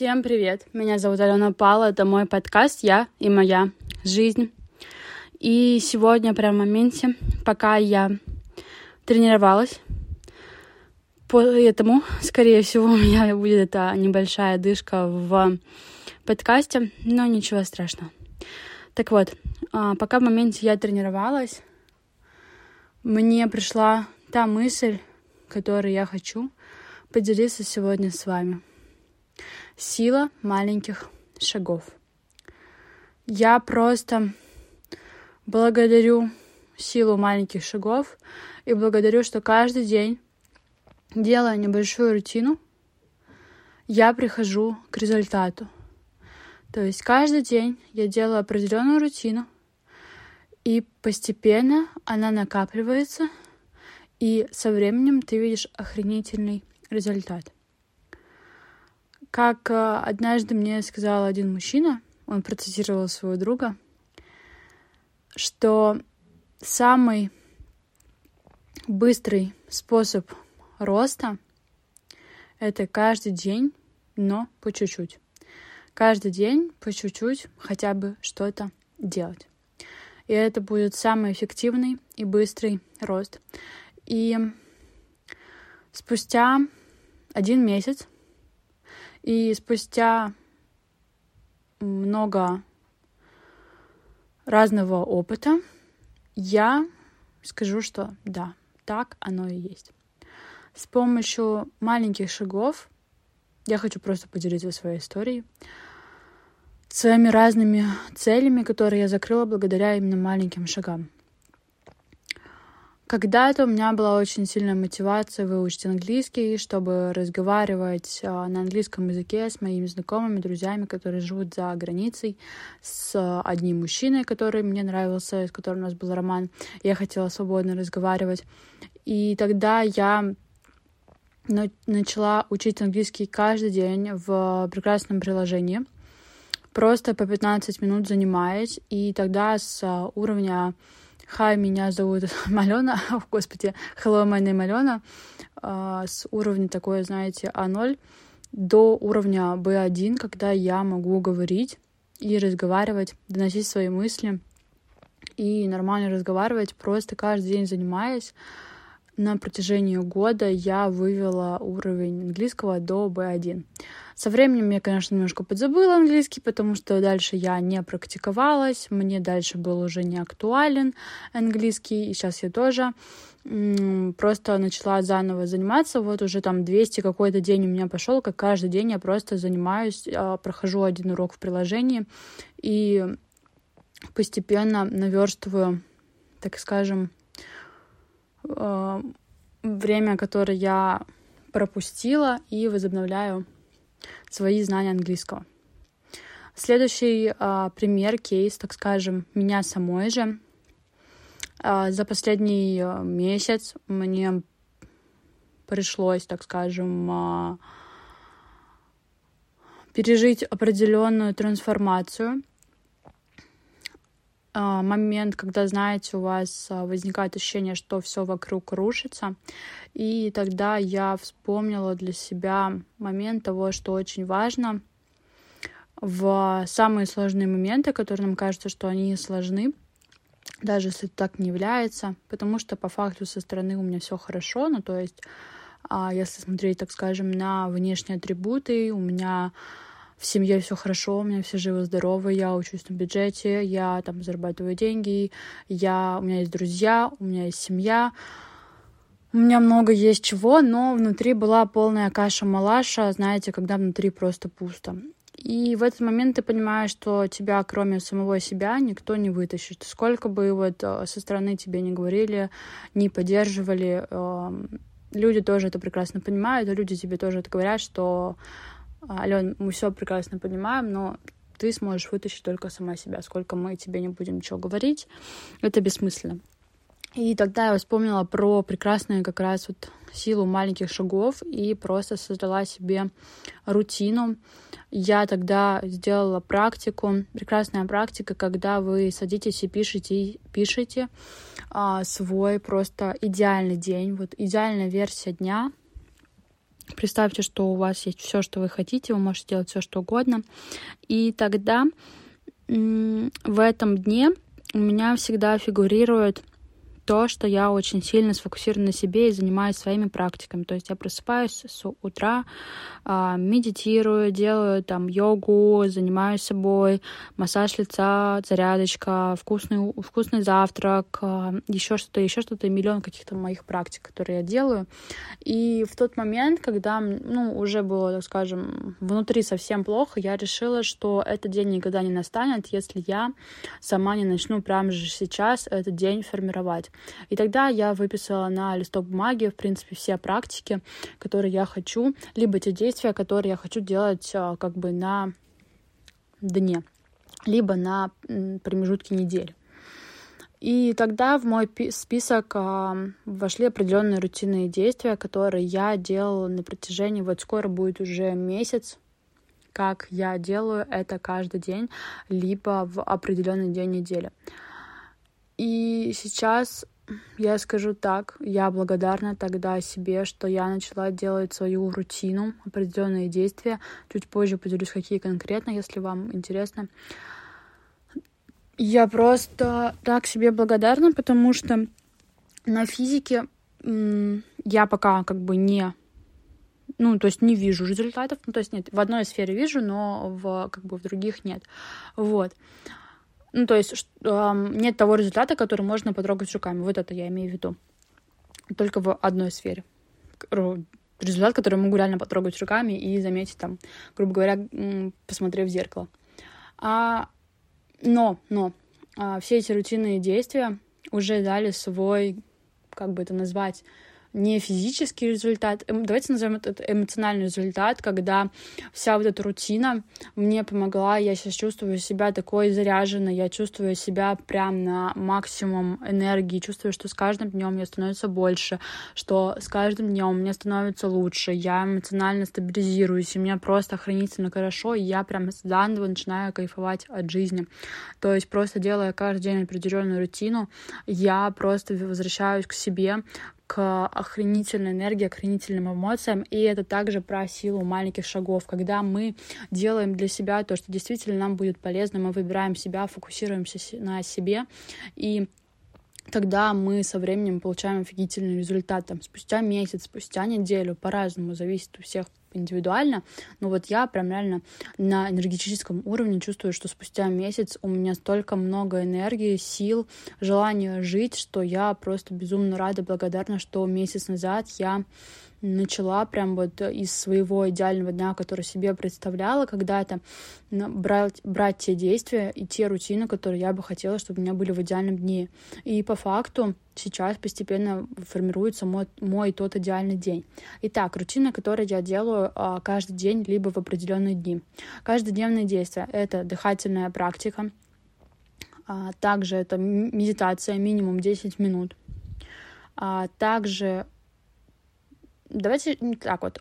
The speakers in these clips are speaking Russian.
Всем привет! Меня зовут Алена Пала, это мой подкаст «Я и моя жизнь». И сегодня, прямо в моменте, пока я тренировалась, поэтому, скорее всего, у меня будет эта небольшая дышка в подкасте, но ничего страшного. Так вот, а, пока в моменте я тренировалась, мне пришла та мысль, которую я хочу поделиться сегодня с вами. Сила маленьких шагов. Я просто благодарю силу маленьких шагов и благодарю, что каждый день, делая небольшую рутину, я прихожу к результату. То есть каждый день я делаю определенную рутину, и постепенно она накапливается, и со временем ты видишь охренительный результат. Как э, однажды мне сказал один мужчина, он процитировал своего друга, что самый быстрый способ роста — это каждый день, но по чуть-чуть. Каждый день по чуть-чуть хотя бы что-то делать. И это будет самый эффективный и быстрый рост. И спустя один месяц и спустя много разного опыта я скажу, что да, так оно и есть. С помощью маленьких шагов я хочу просто поделиться своей историей, своими разными целями, которые я закрыла благодаря именно маленьким шагам. Когда-то у меня была очень сильная мотивация выучить английский, чтобы разговаривать а, на английском языке с моими знакомыми, друзьями, которые живут за границей, с одним мужчиной, который мне нравился, с которым у нас был роман. Я хотела свободно разговаривать. И тогда я начала учить английский каждый день в прекрасном приложении, просто по 15 минут занимаясь, и тогда с уровня Хай, меня зовут Малена. О, господи, hello, my name Алена. Uh, с уровня такой, знаете, А0 до уровня Б1, когда я могу говорить и разговаривать, доносить свои мысли и нормально разговаривать, просто каждый день занимаясь на протяжении года я вывела уровень английского до B1. Со временем я, конечно, немножко подзабыла английский, потому что дальше я не практиковалась, мне дальше был уже не актуален английский, и сейчас я тоже просто начала заново заниматься. Вот уже там 200 какой-то день у меня пошел, как каждый день я просто занимаюсь, а, прохожу один урок в приложении и постепенно наверстываю, так скажем, э, время, которое я пропустила, и возобновляю свои знания английского. Следующий э, пример, кейс, так скажем, меня самой же. Э, за последний э, месяц мне пришлось, так скажем, э, пережить определенную трансформацию момент, когда, знаете, у вас а, возникает ощущение, что все вокруг рушится. И тогда я вспомнила для себя момент того, что очень важно в самые сложные моменты, которые нам кажется, что они сложны, даже если так не является, потому что по факту со стороны у меня все хорошо, ну то есть, а, если смотреть, так скажем, на внешние атрибуты, у меня в семье все хорошо, у меня все живы-здоровы, я учусь на бюджете, я там зарабатываю деньги, я, у меня есть друзья, у меня есть семья, у меня много есть чего, но внутри была полная каша-малаша, знаете, когда внутри просто пусто. И в этот момент ты понимаешь, что тебя, кроме самого себя, никто не вытащит. Сколько бы вот э, со стороны тебе не говорили, не поддерживали, эм, люди тоже это прекрасно понимают, люди тебе тоже это говорят, что Ален, мы все прекрасно понимаем, но ты сможешь вытащить только сама себя. Сколько мы тебе не будем ничего говорить, это бессмысленно. И тогда я вспомнила про прекрасную как раз вот силу маленьких шагов и просто создала себе рутину. Я тогда сделала практику, прекрасная практика, когда вы садитесь и пишете, пишете а, свой просто идеальный день, вот идеальная версия дня, Представьте, что у вас есть все, что вы хотите, вы можете делать все, что угодно. И тогда в этом дне у меня всегда фигурирует то, что я очень сильно сфокусирована на себе и занимаюсь своими практиками. То есть я просыпаюсь с утра, а, медитирую, делаю там йогу, занимаюсь собой, массаж лица, зарядочка, вкусный, вкусный завтрак, а, еще что-то, еще что-то, миллион каких-то моих практик, которые я делаю. И в тот момент, когда, ну, уже было, так скажем, внутри совсем плохо, я решила, что этот день никогда не настанет, если я сама не начну прямо же сейчас этот день формировать. И тогда я выписала на листок бумаги, в принципе, все практики, которые я хочу, либо те действия, которые я хочу делать а, как бы на дне, либо на промежутке недели. И тогда в мой список э, вошли определенные рутинные действия, которые я делала на протяжении, вот скоро будет уже месяц, как я делаю это каждый день, либо в определенный день недели. И сейчас я скажу так, я благодарна тогда себе, что я начала делать свою рутину, определенные действия. Чуть позже поделюсь, какие конкретно, если вам интересно. Я просто так себе благодарна, потому что на физике я пока как бы не ну, то есть не вижу результатов, ну, то есть нет, в одной сфере вижу, но в, как бы в других нет, вот. Ну, то есть нет того результата, который можно потрогать руками. Вот это я имею в виду. Только в одной сфере. Результат, который могу реально потрогать руками и заметить там, грубо говоря, посмотрев в зеркало. А, но, но а, все эти рутинные действия уже дали свой, как бы это назвать, не физический результат, эм, давайте назовем это эмоциональный результат, когда вся вот эта рутина мне помогла, я сейчас чувствую себя такой заряженной, я чувствую себя прям на максимум энергии, чувствую, что с каждым днем мне становится больше, что с каждым днем мне становится лучше, я эмоционально стабилизируюсь, и мне просто охранительно хорошо, и я прям заново начинаю кайфовать от жизни. То есть просто делая каждый день определенную рутину, я просто возвращаюсь к себе, к охренительной энергии, охренительным эмоциям. И это также про силу маленьких шагов. Когда мы делаем для себя то, что действительно нам будет полезно, мы выбираем себя, фокусируемся на себе. И тогда мы со временем получаем офигительный результат. Там, спустя месяц, спустя неделю, по-разному, зависит у всех индивидуально, но вот я прям реально на энергетическом уровне чувствую, что спустя месяц у меня столько много энергии, сил, желания жить, что я просто безумно рада, благодарна, что месяц назад я начала прям вот из своего идеального дня, который себе представляла, когда-то брать, брать те действия и те рутины, которые я бы хотела, чтобы у меня были в идеальном дне. И по факту сейчас постепенно формируется мой, мой тот идеальный день. Итак, рутина, которую я делаю а, каждый день, либо в определенные дни. Каждодневные действия — это дыхательная практика, а, также это медитация минимум 10 минут, а, также Давайте так вот.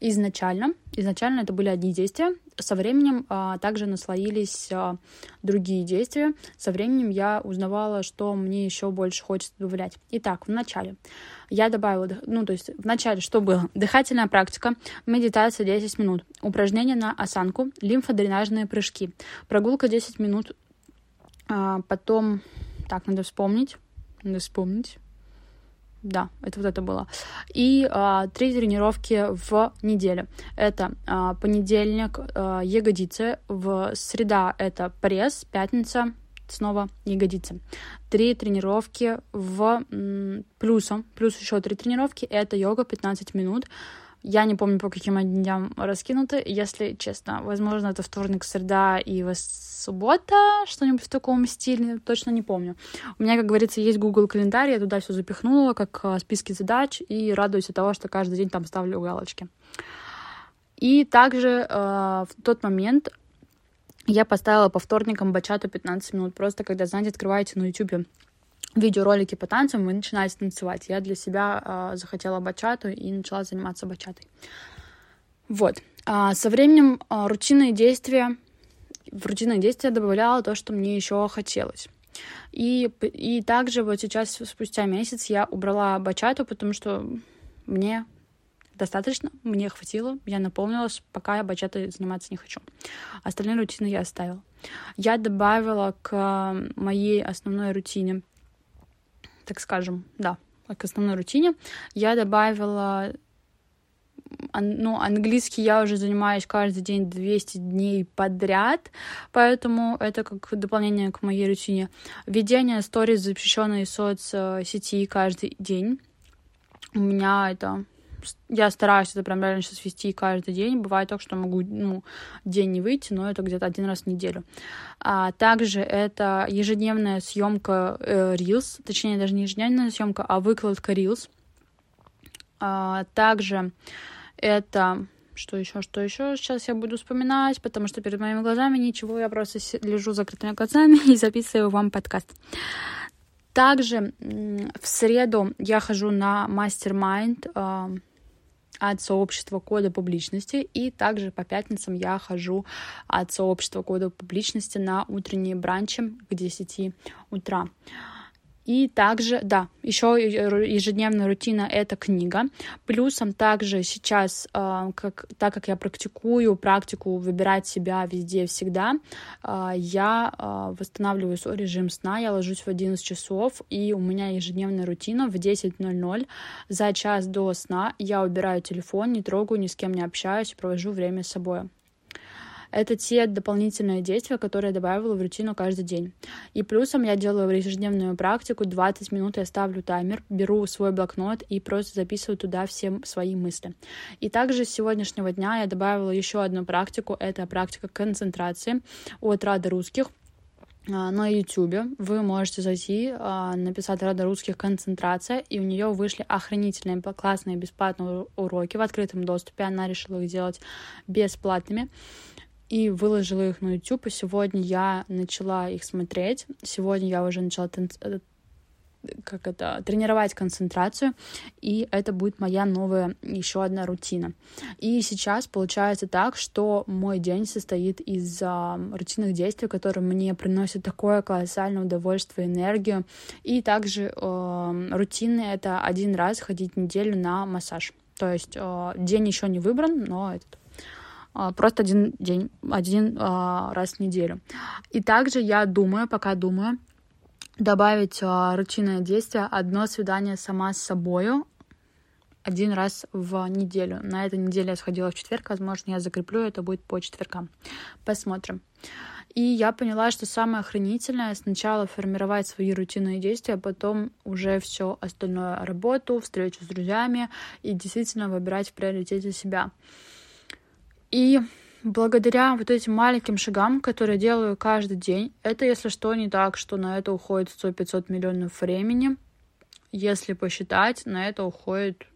Изначально, изначально это были одни действия, со временем а, также наслоились а, другие действия. Со временем я узнавала, что мне еще больше хочется добавлять. Итак, в начале я добавила, ну, то есть в начале что было? Дыхательная практика, медитация 10 минут, упражнения на осанку, лимфодренажные прыжки, прогулка 10 минут, а, потом, так, надо вспомнить, надо вспомнить, да, это вот это было. И а, три тренировки в неделю. Это а, понедельник а, ягодицы, в среда это пресс, пятница снова ягодицы. Три тренировки в м, плюсом, плюс еще три тренировки, это йога 15 минут. Я не помню, по каким дням раскинуты. Если честно, возможно, это вторник, среда и суббота, что-нибудь в таком стиле, точно не помню. У меня, как говорится, есть Google календарь, я туда все запихнула, как а, списки задач, и радуюсь от того, что каждый день там ставлю галочки. И также э, в тот момент я поставила по вторникам бачату 15 минут, просто когда, знаете, открываете на YouTube видеоролики по танцам, вы начинаете танцевать. Я для себя э, захотела бачату и начала заниматься бачатой. Вот. А со временем э, рутинные действия, в рутинные действия добавляла то, что мне еще хотелось. И, и также вот сейчас, спустя месяц, я убрала бачату, потому что мне достаточно, мне хватило, я наполнилась, пока я бачатой заниматься не хочу. Остальные рутины я оставила. Я добавила к моей основной рутине, так скажем, да, к основной рутине, я добавила ну, английский я уже занимаюсь каждый день 200 дней подряд, поэтому это как дополнение к моей рутине. Ведение сториз запрещенной соцсети каждый день. У меня это я стараюсь это прям реально сейчас вести каждый день. Бывает так, что могу, ну, день не выйти, но это где-то один раз в неделю. А также это ежедневная съемка э, Reels, точнее, даже не ежедневная съемка, а выкладка Reels. А, также это что еще, что еще сейчас я буду вспоминать, потому что перед моими глазами ничего, я просто лежу закрытыми глазами и записываю вам подкаст. Также в среду я хожу на мастер-майнд а, от сообщества кода публичности, и также по пятницам я хожу от сообщества кода публичности на утренние бранчи к 10 утра. И также, да, еще ежедневная рутина — это книга. Плюсом также сейчас, а, как, так как я практикую практику выбирать себя везде всегда, а, я а, восстанавливаю свой режим сна, я ложусь в 11 часов, и у меня ежедневная рутина в 10.00. За час до сна я убираю телефон, не трогаю, ни с кем не общаюсь, провожу время с собой. Это те дополнительные действия, которые я добавила в рутину каждый день. И плюсом я делаю ежедневную практику, 20 минут я ставлю таймер, беру свой блокнот и просто записываю туда все свои мысли. И также с сегодняшнего дня я добавила еще одну практику, это практика концентрации от Рады Русских а, на YouTube вы можете зайти, а, написать Рада русских концентрация, и у нее вышли охренительные, классные бесплатные уроки в открытом доступе. Она решила их делать бесплатными и выложила их на YouTube, и сегодня я начала их смотреть. Сегодня я уже начала танц... Э, как это, тренировать концентрацию, и это будет моя новая еще одна рутина. И сейчас получается так, что мой день состоит из а, рутинных действий, которые мне приносят такое колоссальное удовольствие, энергию, и также э, рутины — это один раз ходить неделю на массаж. То есть э, день еще не выбран, но этот просто один день, один а, раз в неделю. И также я думаю, пока думаю, добавить а, рутинное действие одно свидание сама с собою один раз в неделю. На этой неделе я сходила в четверг, возможно, я закреплю, это будет по четвергам. Посмотрим. И я поняла, что самое охранительное сначала формировать свои рутинные действия, а потом уже все остальное работу, встречу с друзьями и действительно выбирать в приоритете себя. И благодаря вот этим маленьким шагам, которые делаю каждый день, это, если что, не так, что на это уходит 100-500 миллионов времени. Если посчитать, на это уходит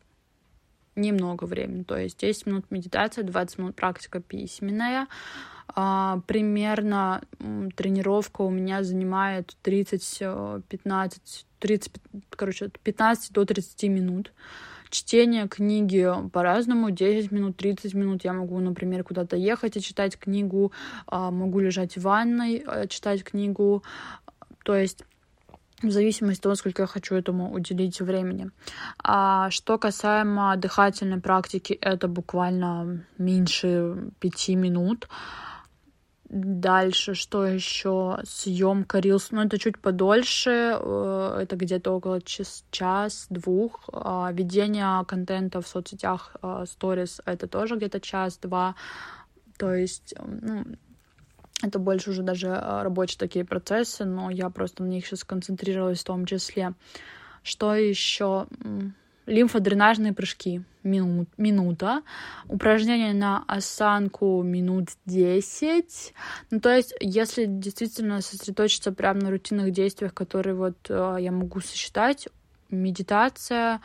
немного времени. То есть 10 минут медитация, 20 минут практика письменная. А, примерно тренировка у меня занимает 30, 15, 30, короче, 15 до 30 минут. Чтение книги по-разному, 10 минут, 30 минут. Я могу, например, куда-то ехать и читать книгу, а, могу лежать в ванной, э, читать книгу. То есть в зависимости от того, сколько я хочу этому уделить времени. А что касаемо дыхательной практики, это буквально меньше пяти минут. Дальше, что еще? Съемка Reels, ну это чуть подольше, э, это где-то около час, час-двух. А ведение контента в соцсетях Stories э, это тоже где-то час-два. То есть, ну, это больше уже даже э, рабочие такие процессы, но я просто на них сейчас концентрировалась в том числе. Что еще? Лимфодренажные прыжки. Минут, минута, упражнения на осанку минут 10. Ну, то есть, если действительно сосредоточиться прямо на рутинных действиях, которые вот э, я могу сосчитать, медитация,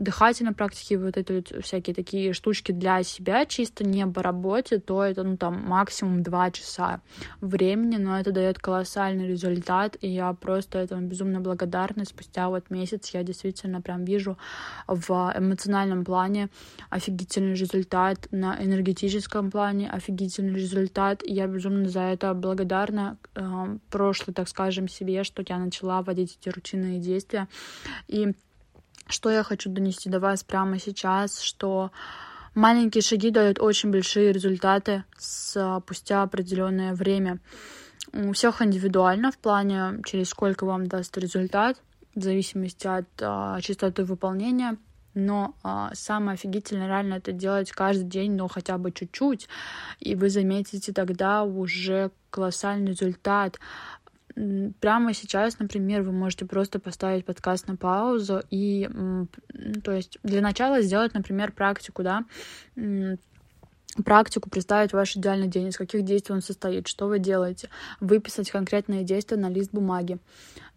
дыхательной практики, вот эти вот всякие такие штучки для себя, чисто не по работе, то это, ну, там, максимум два часа времени, но это дает колоссальный результат, и я просто этому безумно благодарна. Спустя вот месяц я действительно прям вижу в эмоциональном плане офигительный результат, на энергетическом плане офигительный результат, и я безумно за это благодарна э, прошлый, так скажем, себе, что я начала вводить эти рутинные действия, и что я хочу донести до вас прямо сейчас, что маленькие шаги дают очень большие результаты спустя определенное время. У всех индивидуально в плане, через сколько вам даст результат, в зависимости от а, частоты выполнения. Но а, самое офигительное реально это делать каждый день, но хотя бы чуть-чуть, и вы заметите тогда уже колоссальный результат прямо сейчас, например, вы можете просто поставить подкаст на паузу и, то есть, для начала сделать, например, практику, да, практику, представить ваш идеальный день, из каких действий он состоит, что вы делаете, выписать конкретные действия на лист бумаги.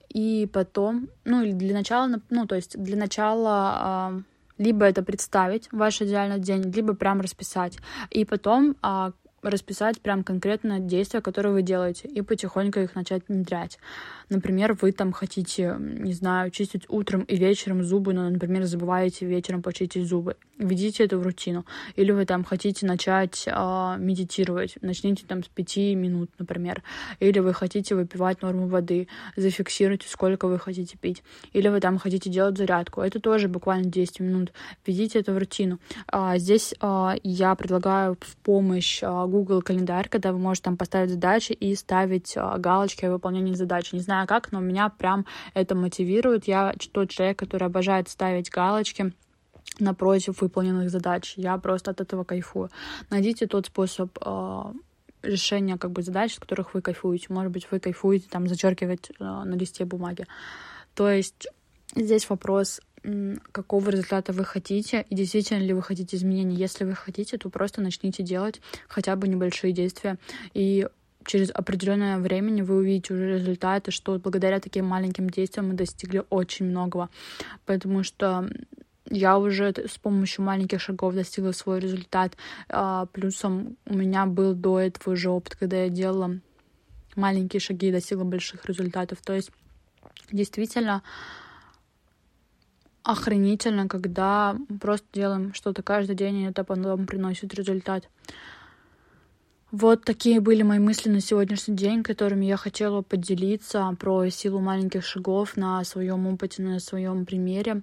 И потом, ну, или для начала, ну, то есть для начала либо это представить ваш идеальный день, либо прям расписать. И потом а, расписать прям конкретно действия, которые вы делаете, и потихоньку их начать внедрять. Например, вы там хотите, не знаю, чистить утром и вечером зубы, но, например, забываете вечером почистить зубы. Введите это в рутину. Или вы там хотите начать э, медитировать, начните там с 5 минут, например. Или вы хотите выпивать норму воды, зафиксируйте, сколько вы хотите пить. Или вы там хотите делать зарядку. Это тоже буквально 10 минут. Введите это в рутину. А, здесь а, я предлагаю в помощь а, Google календарь, когда вы можете там поставить задачи и ставить а, галочки о выполнении задачи. Не знаю как, но меня прям это мотивирует. Я тот человек, который обожает ставить галочки напротив выполненных задач. Я просто от этого кайфую. Найдите тот способ э, решения как бы задач, с которых вы кайфуете. Может быть, вы кайфуете там зачеркивать э, на листе бумаги. То есть здесь вопрос какого результата вы хотите и действительно ли вы хотите изменений. Если вы хотите, то просто начните делать хотя бы небольшие действия. И через определенное время вы увидите уже результаты, что благодаря таким маленьким действиям мы достигли очень многого. Потому что я уже с помощью маленьких шагов достигла свой результат. А, плюсом у меня был до этого уже опыт, когда я делала маленькие шаги и достигла больших результатов. То есть действительно охренительно, когда просто делаем что-то каждый день, и это потом приносит результат. Вот такие были мои мысли на сегодняшний день, которыми я хотела поделиться про силу маленьких шагов на своем опыте, на своем примере.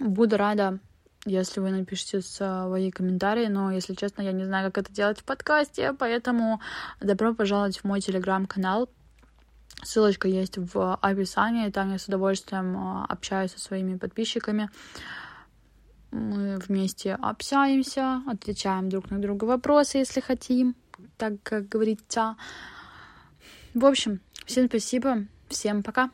Буду рада, если вы напишите свои комментарии, но, если честно, я не знаю, как это делать в подкасте, поэтому добро пожаловать в мой телеграм-канал. Ссылочка есть в описании, там я с удовольствием а, общаюсь со своими подписчиками. Мы вместе общаемся, отвечаем друг на друга вопросы, если хотим, так как говорится. В общем, всем спасибо, всем пока.